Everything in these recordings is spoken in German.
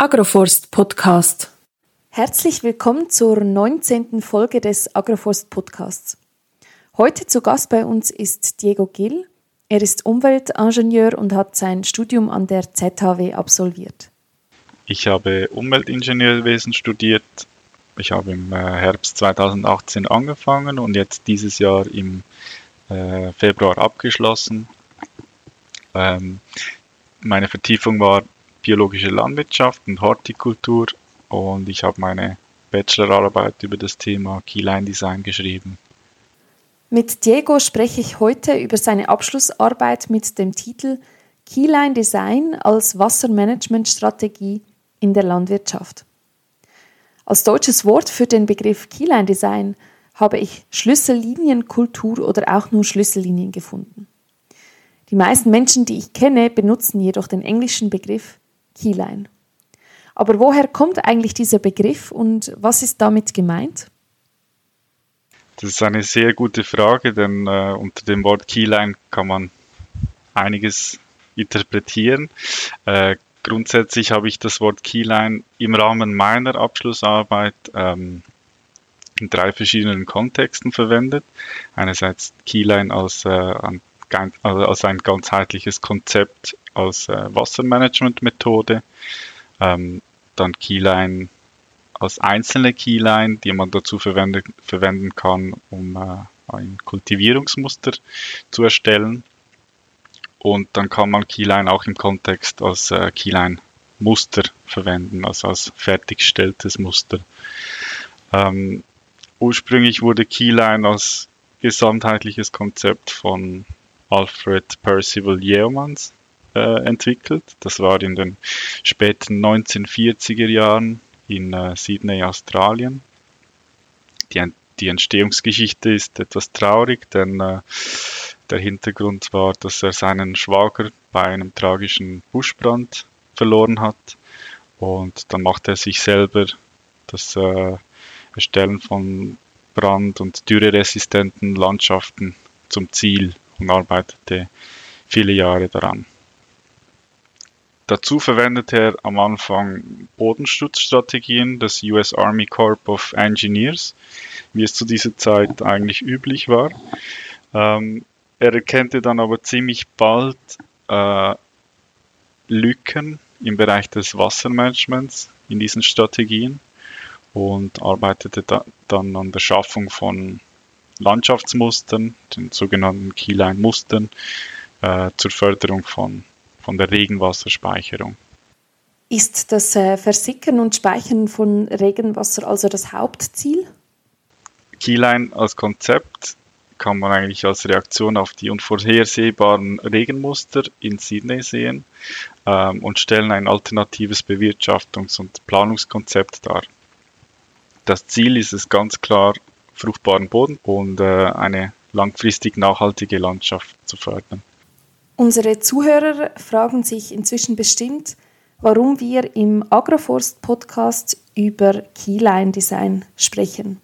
Agroforst Podcast. Herzlich willkommen zur 19. Folge des Agroforst Podcasts. Heute zu Gast bei uns ist Diego Gill. Er ist Umweltingenieur und hat sein Studium an der ZHW absolviert. Ich habe Umweltingenieurwesen studiert. Ich habe im äh, Herbst 2018 angefangen und jetzt dieses Jahr im äh, Februar abgeschlossen. Ähm, meine Vertiefung war biologische Landwirtschaft und Hortikultur und ich habe meine Bachelorarbeit über das Thema Keyline Design geschrieben. Mit Diego spreche ich heute über seine Abschlussarbeit mit dem Titel Keyline Design als Wassermanagementstrategie in der Landwirtschaft. Als deutsches Wort für den Begriff Keyline Design habe ich Schlüssellinienkultur oder auch nur Schlüssellinien gefunden. Die meisten Menschen, die ich kenne, benutzen jedoch den englischen Begriff Keyline. Aber woher kommt eigentlich dieser Begriff und was ist damit gemeint? Das ist eine sehr gute Frage, denn äh, unter dem Wort Keyline kann man einiges interpretieren. Äh, grundsätzlich habe ich das Wort Keyline im Rahmen meiner Abschlussarbeit ähm, in drei verschiedenen Kontexten verwendet. Einerseits Keyline als, äh, also als ein ganzheitliches Konzept als äh, Wassermanagement-Methode. Ähm, dann Keyline als einzelne Keyline, die man dazu verwende, verwenden kann, um äh, ein Kultivierungsmuster zu erstellen. Und dann kann man Keyline auch im Kontext als äh, Keyline-Muster verwenden, also als fertiggestelltes Muster. Ähm, ursprünglich wurde Keyline als gesamtheitliches Konzept von Alfred Percival Yeomans äh, entwickelt. Das war in den späten 1940er Jahren in äh, Sydney, Australien. Die, die, Entstehungsgeschichte ist etwas traurig, denn äh, der Hintergrund war, dass er seinen Schwager bei einem tragischen Buschbrand verloren hat und dann machte er sich selber das äh, Erstellen von brand- und dürreresistenten Landschaften zum Ziel und arbeitete viele Jahre daran. Dazu verwendete er am Anfang Bodenschutzstrategien des US Army Corps of Engineers, wie es zu dieser Zeit eigentlich üblich war. Ähm, er erkannte dann aber ziemlich bald äh, Lücken im Bereich des Wassermanagements in diesen Strategien und arbeitete da, dann an der Schaffung von Landschaftsmustern, den sogenannten Keyline-Mustern, äh, zur Förderung von von der Regenwasserspeicherung. Ist das äh, Versickern und Speichern von Regenwasser also das Hauptziel? Keyline als Konzept kann man eigentlich als Reaktion auf die unvorhersehbaren Regenmuster in Sydney sehen ähm, und stellen ein alternatives Bewirtschaftungs- und Planungskonzept dar. Das Ziel ist es ganz klar, fruchtbaren Boden und äh, eine langfristig nachhaltige Landschaft zu fördern. Unsere Zuhörer fragen sich inzwischen bestimmt, warum wir im Agroforst Podcast über Keyline Design sprechen.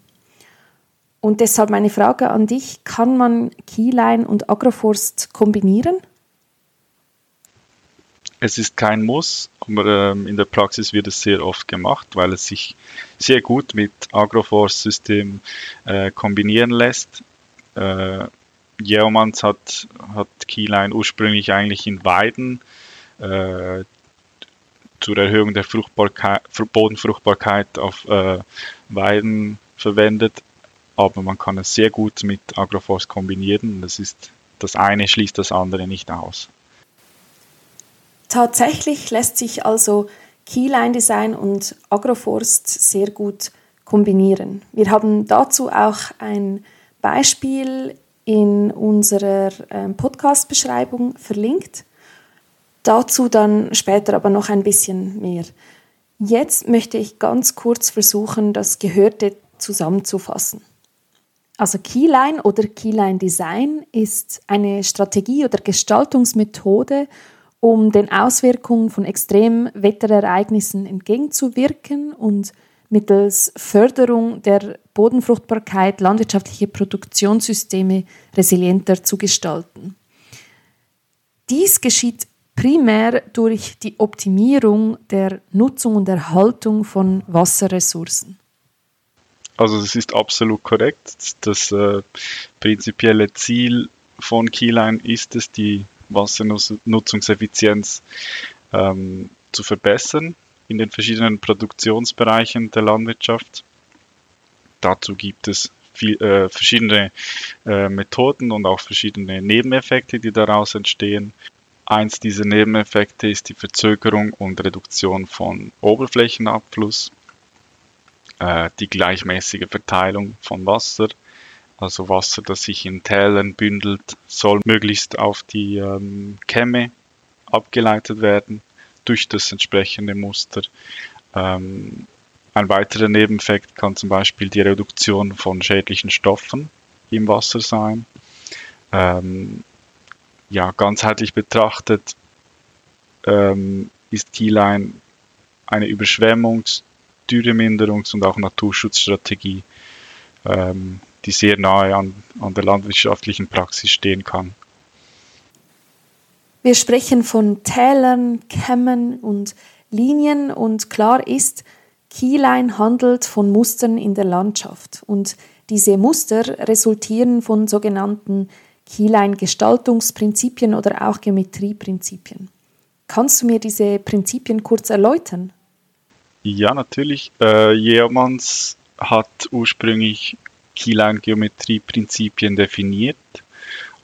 Und deshalb meine Frage an dich, kann man Keyline und Agroforst kombinieren? Es ist kein Muss, aber ähm, in der Praxis wird es sehr oft gemacht, weil es sich sehr gut mit Agroforst-System äh, kombinieren lässt. Äh, Jeomans hat, hat Keyline ursprünglich eigentlich in Weiden äh, zur Erhöhung der Fruchtbarkeit, Bodenfruchtbarkeit auf äh, Weiden verwendet, aber man kann es sehr gut mit Agroforst kombinieren. Das ist das eine schließt das andere nicht aus. Tatsächlich lässt sich also Keyline Design und Agroforst sehr gut kombinieren. Wir haben dazu auch ein Beispiel in unserer ähm, Podcast-Beschreibung verlinkt. Dazu dann später aber noch ein bisschen mehr. Jetzt möchte ich ganz kurz versuchen, das Gehörte zusammenzufassen. Also Keyline oder Keyline Design ist eine Strategie oder Gestaltungsmethode, um den Auswirkungen von Extremwetterereignissen entgegenzuwirken und mittels Förderung der Bodenfruchtbarkeit landwirtschaftliche Produktionssysteme resilienter zu gestalten. Dies geschieht primär durch die Optimierung der Nutzung und Erhaltung von Wasserressourcen. Also das ist absolut korrekt. Das äh, prinzipielle Ziel von Keyline ist es, die Wassernutzungseffizienz ähm, zu verbessern in den verschiedenen Produktionsbereichen der Landwirtschaft. Dazu gibt es viel, äh, verschiedene äh, Methoden und auch verschiedene Nebeneffekte, die daraus entstehen. Eins dieser Nebeneffekte ist die Verzögerung und Reduktion von Oberflächenabfluss, äh, die gleichmäßige Verteilung von Wasser, also Wasser, das sich in Tälern bündelt, soll möglichst auf die ähm, Kämme abgeleitet werden durch das entsprechende Muster. Ähm, ein weiterer Nebeneffekt kann zum Beispiel die Reduktion von schädlichen Stoffen im Wasser sein. Ähm, ja, ganzheitlich betrachtet ähm, ist Keyline eine Überschwemmungs-, Dürreminderungs- und auch Naturschutzstrategie, ähm, die sehr nahe an, an der landwirtschaftlichen Praxis stehen kann. Wir sprechen von Tälern, Kämmen und Linien und klar ist, Keyline handelt von Mustern in der Landschaft und diese Muster resultieren von sogenannten Keyline-Gestaltungsprinzipien oder auch Geometrieprinzipien. Kannst du mir diese Prinzipien kurz erläutern? Ja, natürlich. Äh, Jeomans hat ursprünglich Keyline-Geometrieprinzipien definiert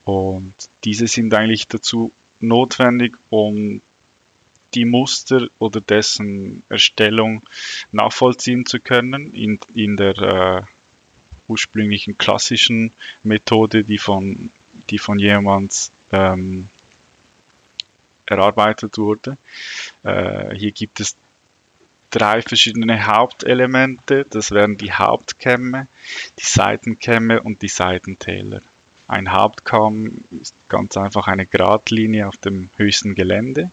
und diese sind eigentlich dazu notwendig, um die Muster oder dessen Erstellung nachvollziehen zu können in, in der äh, ursprünglichen klassischen Methode, die von, die von Jemans ähm, erarbeitet wurde. Äh, hier gibt es drei verschiedene Hauptelemente. Das wären die Hauptkämme, die Seitenkämme und die Seitentäler. Ein Hauptkamm ist ganz einfach eine Gradlinie auf dem höchsten Gelände.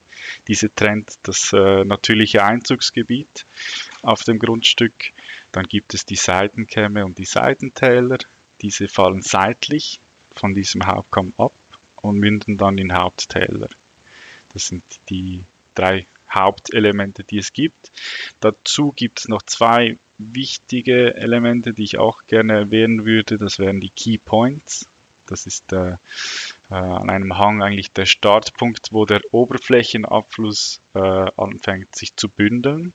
Diese trennt das äh, natürliche Einzugsgebiet auf dem Grundstück. Dann gibt es die Seitenkämme und die Seitentäler. Diese fallen seitlich von diesem Hauptkamm ab und münden dann in Haupttäler. Das sind die drei Hauptelemente, die es gibt. Dazu gibt es noch zwei wichtige Elemente, die ich auch gerne erwähnen würde. Das wären die Key Points. Das ist äh, äh, an einem Hang eigentlich der Startpunkt, wo der Oberflächenabfluss äh, anfängt sich zu bündeln.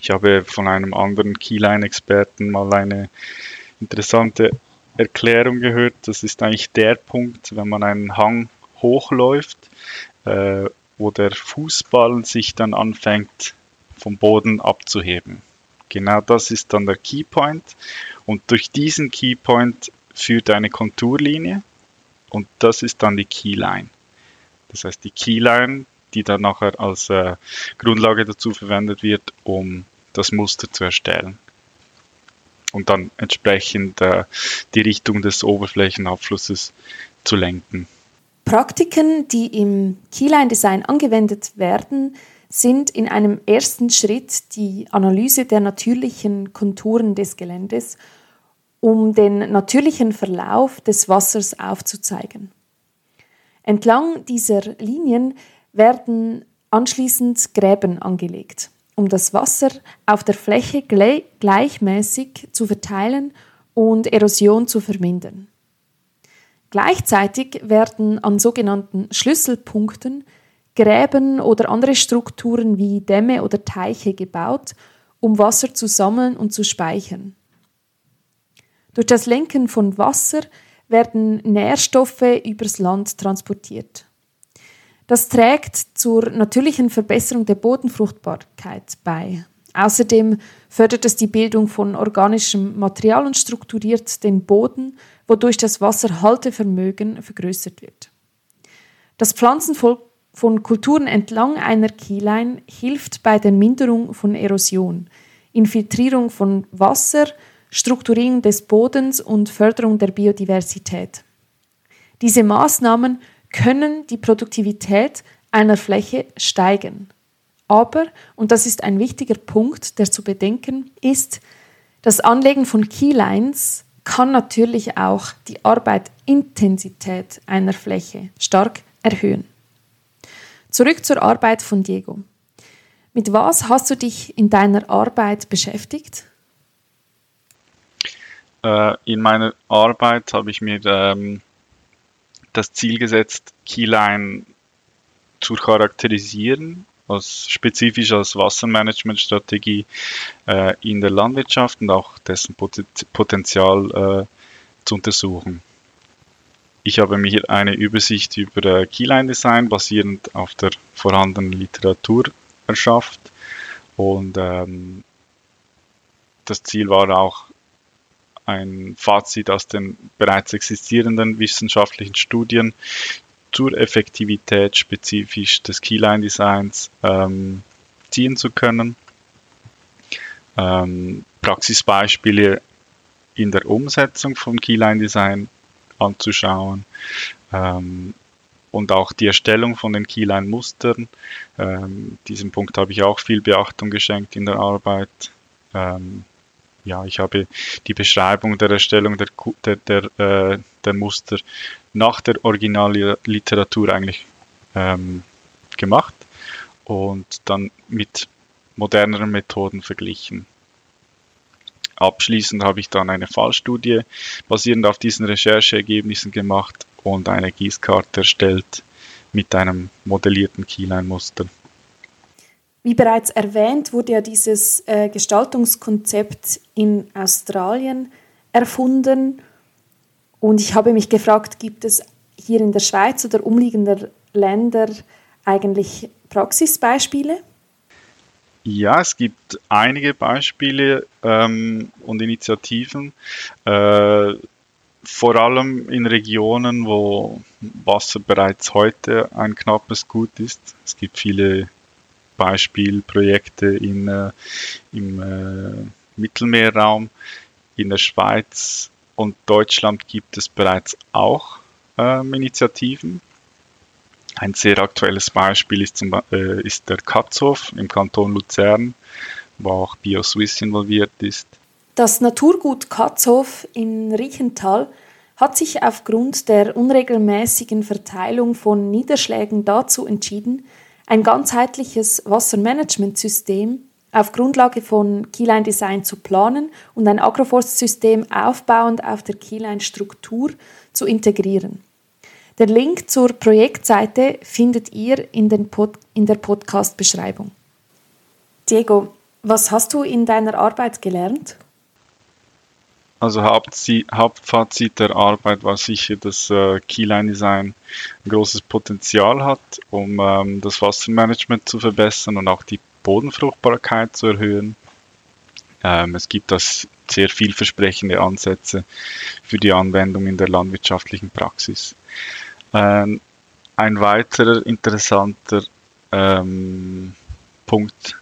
Ich habe von einem anderen Keyline-Experten mal eine interessante Erklärung gehört. Das ist eigentlich der Punkt, wenn man einen Hang hochläuft, äh, wo der Fußball sich dann anfängt vom Boden abzuheben. Genau das ist dann der Keypoint und durch diesen Keypoint führt eine Konturlinie und das ist dann die Keyline. Das heißt die Keyline, die dann nachher als äh, Grundlage dazu verwendet wird, um das Muster zu erstellen und dann entsprechend äh, die Richtung des Oberflächenabflusses zu lenken. Praktiken, die im Keyline-Design angewendet werden, sind in einem ersten Schritt die Analyse der natürlichen Konturen des Geländes, um den natürlichen Verlauf des Wassers aufzuzeigen. Entlang dieser Linien werden anschließend Gräben angelegt, um das Wasser auf der Fläche gleichmäßig zu verteilen und Erosion zu vermindern. Gleichzeitig werden an sogenannten Schlüsselpunkten Gräben oder andere Strukturen wie Dämme oder Teiche gebaut, um Wasser zu sammeln und zu speichern. Durch das Lenken von Wasser werden Nährstoffe übers Land transportiert. Das trägt zur natürlichen Verbesserung der Bodenfruchtbarkeit bei. Außerdem fördert es die Bildung von organischem Material und strukturiert den Boden wodurch das Wasserhaltevermögen vergrößert wird. Das Pflanzen von Kulturen entlang einer Keyline hilft bei der Minderung von Erosion, Infiltrierung von Wasser, Strukturierung des Bodens und Förderung der Biodiversität. Diese Maßnahmen können die Produktivität einer Fläche steigern. Aber, und das ist ein wichtiger Punkt, der zu bedenken ist, das Anlegen von Keylines kann natürlich auch die Arbeitintensität einer Fläche stark erhöhen. Zurück zur Arbeit von Diego. Mit was hast du dich in deiner Arbeit beschäftigt? Äh, in meiner Arbeit habe ich mir ähm, das Ziel gesetzt, Keyline zu charakterisieren, als spezifisch als Wassermanagementstrategie äh, in der Landwirtschaft und auch dessen Potenzial äh, zu untersuchen. Ich habe mir hier eine Übersicht über äh, Keyline Design basierend auf der vorhandenen Literatur erschafft und ähm, das Ziel war auch ein Fazit aus den bereits existierenden wissenschaftlichen Studien zur Effektivität spezifisch des Keyline-Designs ähm, ziehen zu können. Ähm, Praxisbeispiele in der Umsetzung von Keyline-Design anzuschauen ähm, und auch die Erstellung von den Keyline-Mustern. Ähm, diesem Punkt habe ich auch viel Beachtung geschenkt in der Arbeit. Ja, ich habe die Beschreibung der Erstellung der, der, der, äh, der Muster nach der Originalliteratur eigentlich ähm, gemacht und dann mit moderneren Methoden verglichen. Abschließend habe ich dann eine Fallstudie basierend auf diesen Rechercheergebnissen gemacht und eine Gießkarte erstellt mit einem modellierten Keyline-Muster. Wie bereits erwähnt, wurde ja dieses äh, Gestaltungskonzept in Australien erfunden. Und ich habe mich gefragt, gibt es hier in der Schweiz oder umliegender Länder eigentlich Praxisbeispiele? Ja, es gibt einige Beispiele ähm, und Initiativen, äh, vor allem in Regionen, wo Wasser bereits heute ein knappes Gut ist. Es gibt viele Beispielprojekte in, äh, im äh, Mittelmeerraum. In der Schweiz und Deutschland gibt es bereits auch ähm, Initiativen. Ein sehr aktuelles Beispiel ist, zum, äh, ist der Katzhof im Kanton Luzern, wo auch BioSwiss involviert ist. Das Naturgut Katzhof in Riechental hat sich aufgrund der unregelmäßigen Verteilung von Niederschlägen dazu entschieden, ein ganzheitliches Wassermanagementsystem auf Grundlage von Keyline Design zu planen und ein Agroforstsystem aufbauend auf der Keyline Struktur zu integrieren. Der Link zur Projektseite findet ihr in, Pod in der Podcast-Beschreibung. Diego, was hast du in deiner Arbeit gelernt? Also Hauptfazit der Arbeit war sicher, dass äh, Keyline Design ein großes Potenzial hat, um ähm, das Wassermanagement zu verbessern und auch die Bodenfruchtbarkeit zu erhöhen. Ähm, es gibt das sehr vielversprechende Ansätze für die Anwendung in der landwirtschaftlichen Praxis. Ähm, ein weiterer interessanter ähm, Punkt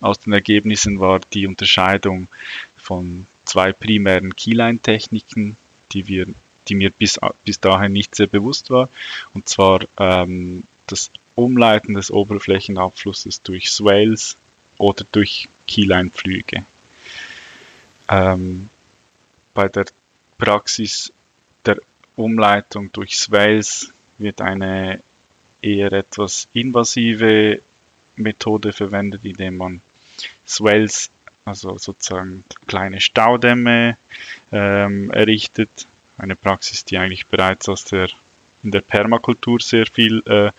aus den Ergebnissen war die Unterscheidung von zwei primären Keyline-Techniken, die die mir bis, bis dahin nicht sehr bewusst war. Und zwar ähm, das Umleiten des Oberflächenabflusses durch Swales oder durch Keyline-Flüge. Ähm, bei der Praxis der Umleitung durch Swales wird eine eher etwas invasive Methode verwendet, indem man Swales also sozusagen kleine Staudämme ähm, errichtet. Eine Praxis, die eigentlich bereits aus der, in der Permakultur sehr viel äh,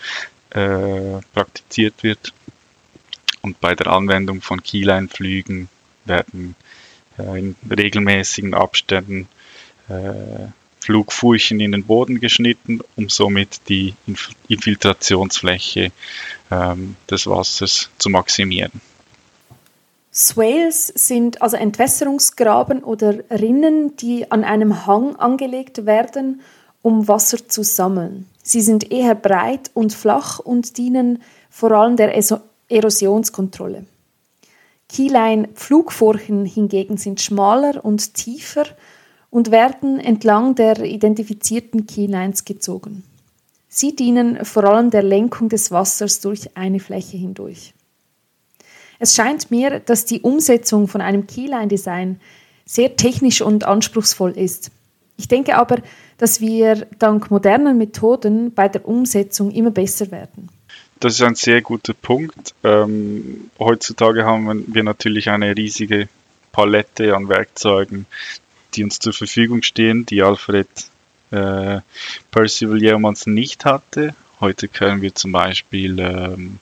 äh, praktiziert wird. Und bei der Anwendung von Keyline-Flügen werden äh, in regelmäßigen Abständen äh, Flugfurchen in den Boden geschnitten, um somit die Infiltrationsfläche ähm, des Wassers zu maximieren. Swales sind also Entwässerungsgraben oder Rinnen, die an einem Hang angelegt werden, um Wasser zu sammeln. Sie sind eher breit und flach und dienen vor allem der Erosionskontrolle. Keyline-Pflugfurchen hingegen sind schmaler und tiefer und werden entlang der identifizierten Keylines gezogen. Sie dienen vor allem der Lenkung des Wassers durch eine Fläche hindurch. Es scheint mir, dass die Umsetzung von einem Keyline-Design sehr technisch und anspruchsvoll ist. Ich denke aber, dass wir dank modernen Methoden bei der Umsetzung immer besser werden. das ist ein sehr guter Punkt. Ähm, heutzutage haben wir natürlich eine riesige Palette an Werkzeugen, die uns zur Verfügung stehen, die Alfred äh, Percival jemals nicht hatte. Heute können wir zum Beispiel ähm,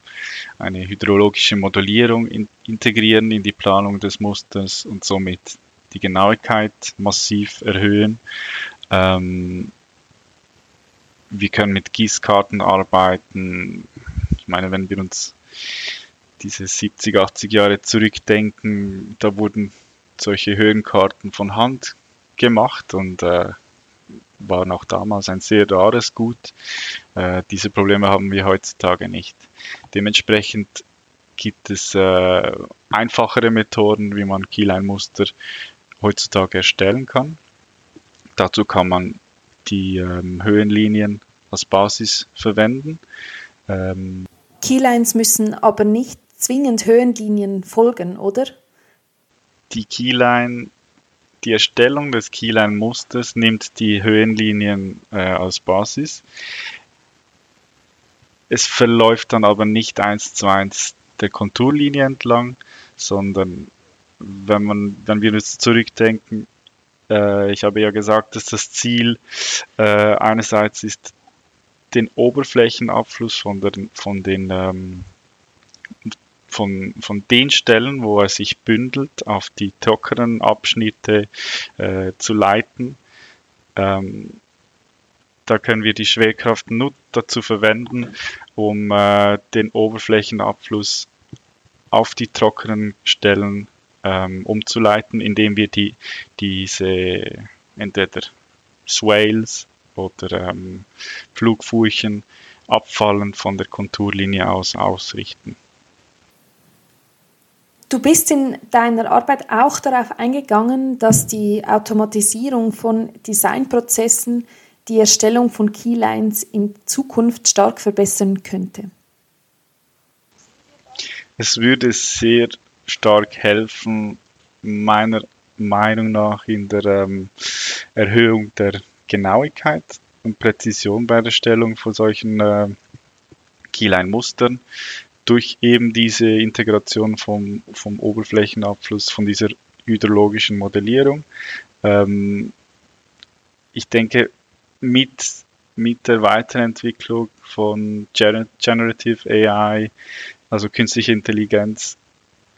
eine hydrologische Modellierung in, integrieren in die Planung des Musters und somit die Genauigkeit massiv erhöhen. Ähm, wir können mit Gießkarten arbeiten. Ich meine, wenn wir uns diese 70, 80 Jahre zurückdenken, da wurden solche Höhenkarten von Hand gemacht und äh, waren auch damals ein sehr rares Gut. Äh, diese Probleme haben wir heutzutage nicht. Dementsprechend gibt es äh, einfachere Methoden, wie man Keyline-Muster heutzutage erstellen kann. Dazu kann man die ähm, Höhenlinien als Basis verwenden. Ähm, Keylines müssen aber nicht zwingend Höhenlinien folgen, oder? Die Keyline, die Erstellung des Keyline-Musters nimmt die Höhenlinien äh, als Basis. Es verläuft dann aber nicht eins zu eins der Konturlinie entlang, sondern wenn man, wenn wir jetzt zurückdenken, äh, ich habe ja gesagt, dass das Ziel äh, einerseits ist, den Oberflächenabfluss von, der, von den ähm, von, von den Stellen, wo er sich bündelt, auf die trockenen Abschnitte äh, zu leiten. Ähm, da können wir die Schwerkraft nur dazu verwenden, um äh, den Oberflächenabfluss auf die trockenen Stellen ähm, umzuleiten, indem wir die, diese entweder Swales oder ähm, Flugfurchen abfallend von der Konturlinie aus ausrichten. Du bist in deiner Arbeit auch darauf eingegangen, dass die Automatisierung von Designprozessen die Erstellung von Keylines in Zukunft stark verbessern könnte. Es würde sehr stark helfen, meiner Meinung nach in der ähm, Erhöhung der Genauigkeit und Präzision bei der Erstellung von solchen äh, Keyline-Mustern durch eben diese Integration vom, vom Oberflächenabfluss, von dieser hydrologischen Modellierung. Ähm, ich denke, mit, mit der Weiterentwicklung von Generative AI, also künstliche Intelligenz,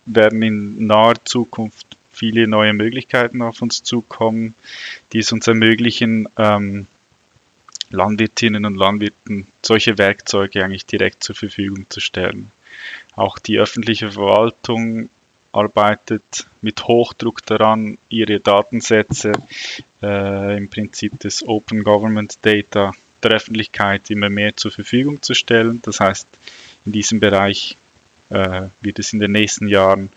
werden in naher Zukunft viele neue Möglichkeiten auf uns zukommen, die es uns ermöglichen, ähm, Landwirtinnen und Landwirten solche Werkzeuge eigentlich direkt zur Verfügung zu stellen. Auch die öffentliche Verwaltung arbeitet mit Hochdruck daran, ihre Datensätze äh, im Prinzip des Open Government Data der Öffentlichkeit immer mehr zur Verfügung zu stellen. Das heißt, in diesem Bereich äh, wird es in den nächsten Jahren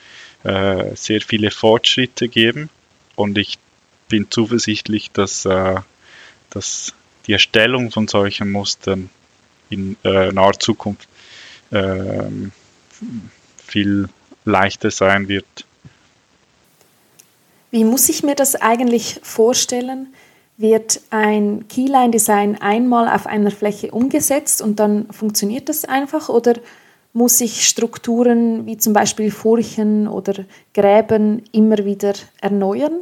äh, sehr viele Fortschritte geben und ich bin zuversichtlich, dass, äh, dass die Erstellung von solchen Mustern in äh, naher Zukunft ähm, viel leichter sein wird. Wie muss ich mir das eigentlich vorstellen? Wird ein Keyline-Design einmal auf einer Fläche umgesetzt und dann funktioniert das einfach? Oder muss ich Strukturen wie zum Beispiel Furchen oder Gräben immer wieder erneuern?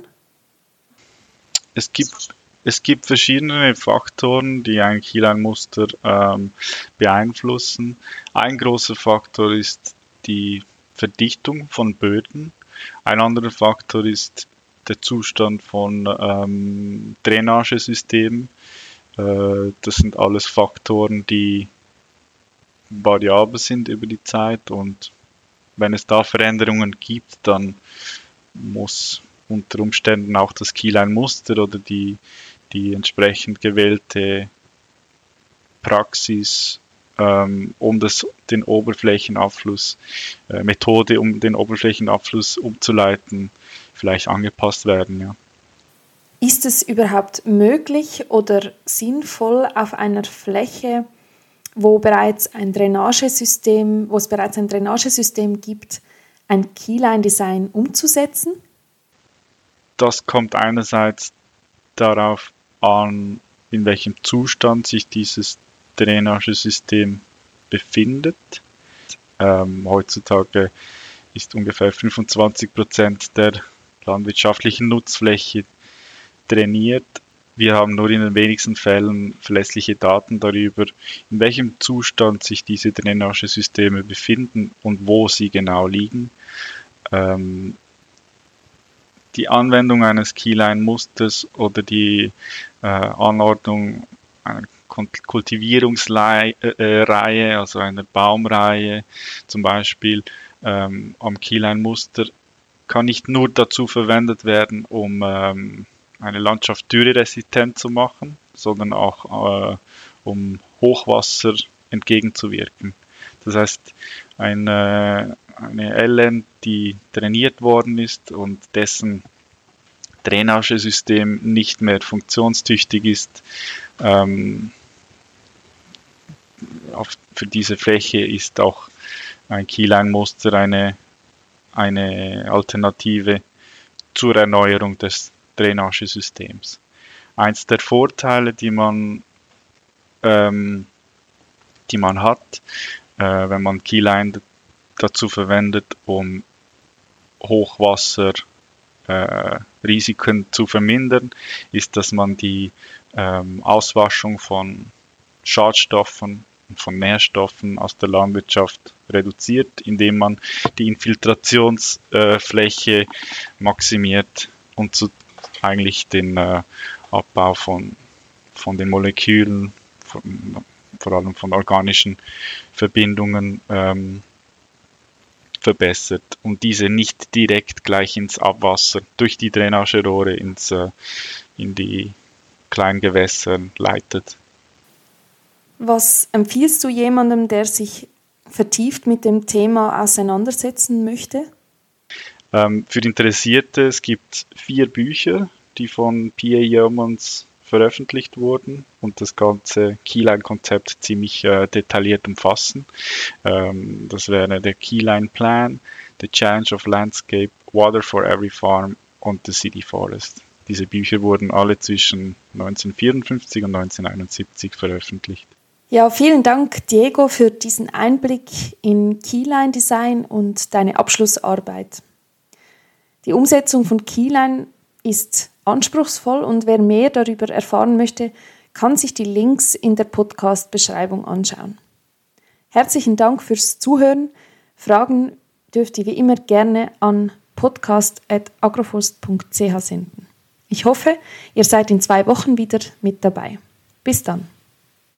Es gibt es gibt verschiedene Faktoren, die ein Keyline-Muster ähm, beeinflussen. Ein großer Faktor ist die Verdichtung von Böden. Ein anderer Faktor ist der Zustand von ähm, Drainagesystemen. Äh, das sind alles Faktoren, die variabel sind über die Zeit und wenn es da Veränderungen gibt, dann muss unter Umständen auch das Keyline-Muster oder die die entsprechend gewählte Praxis, ähm, um das, den Oberflächenabfluss, äh, Methode, um den Oberflächenabfluss umzuleiten, vielleicht angepasst werden. Ja. Ist es überhaupt möglich oder sinnvoll auf einer Fläche, wo bereits ein Drainagesystem, wo es bereits ein Drainagesystem gibt, ein Keyline-Design umzusetzen? Das kommt einerseits darauf an, in welchem Zustand sich dieses Drainagesystem befindet. Ähm, heutzutage ist ungefähr 25 Prozent der landwirtschaftlichen Nutzfläche trainiert. Wir haben nur in den wenigsten Fällen verlässliche Daten darüber, in welchem Zustand sich diese Drainagesysteme befinden und wo sie genau liegen. Ähm, die Anwendung eines Keyline-Musters oder die äh, Anordnung einer Kultivierungsreihe, äh, also einer Baumreihe zum Beispiel ähm, am Keyline-Muster, kann nicht nur dazu verwendet werden, um ähm, eine Landschaft dürreresistent zu machen, sondern auch äh, um Hochwasser entgegenzuwirken. Das heißt, eine, eine LN, die trainiert worden ist und dessen Drainagesystem nicht mehr funktionstüchtig ist, ähm, auf, für diese Fläche ist auch ein Keyline-Muster eine, eine Alternative zur Erneuerung des Drainagesystems. Eins der Vorteile, die man, ähm, die man hat, äh, wenn man Keyline dazu verwendet, um Hochwasserrisiken äh, zu vermindern, ist, dass man die ähm, Auswaschung von Schadstoffen und von Nährstoffen aus der Landwirtschaft reduziert, indem man die Infiltrationsfläche äh, maximiert und zu, eigentlich den äh, Abbau von, von den Molekülen, von, vor allem von organischen Verbindungen ähm, verbessert und diese nicht direkt gleich ins Abwasser durch die Drainagerohre ins, äh, in die Kleingewässer leitet. Was empfiehlst du jemandem, der sich vertieft mit dem Thema auseinandersetzen möchte? Ähm, für Interessierte, es gibt vier Bücher, die von P.A. Yeomans veröffentlicht wurden und das ganze Keyline-Konzept ziemlich äh, detailliert umfassen. Ähm, das wäre der Keyline Plan, The Challenge of Landscape, Water for Every Farm und The City Forest. Diese Bücher wurden alle zwischen 1954 und 1971 veröffentlicht. Ja, vielen Dank, Diego, für diesen Einblick in Keyline Design und deine Abschlussarbeit. Die Umsetzung von Keyline ist anspruchsvoll und wer mehr darüber erfahren möchte, kann sich die Links in der Podcast-Beschreibung anschauen. Herzlichen Dank fürs Zuhören. Fragen dürft ihr wie immer gerne an podcast.agroforst.ch senden. Ich hoffe, ihr seid in zwei Wochen wieder mit dabei. Bis dann.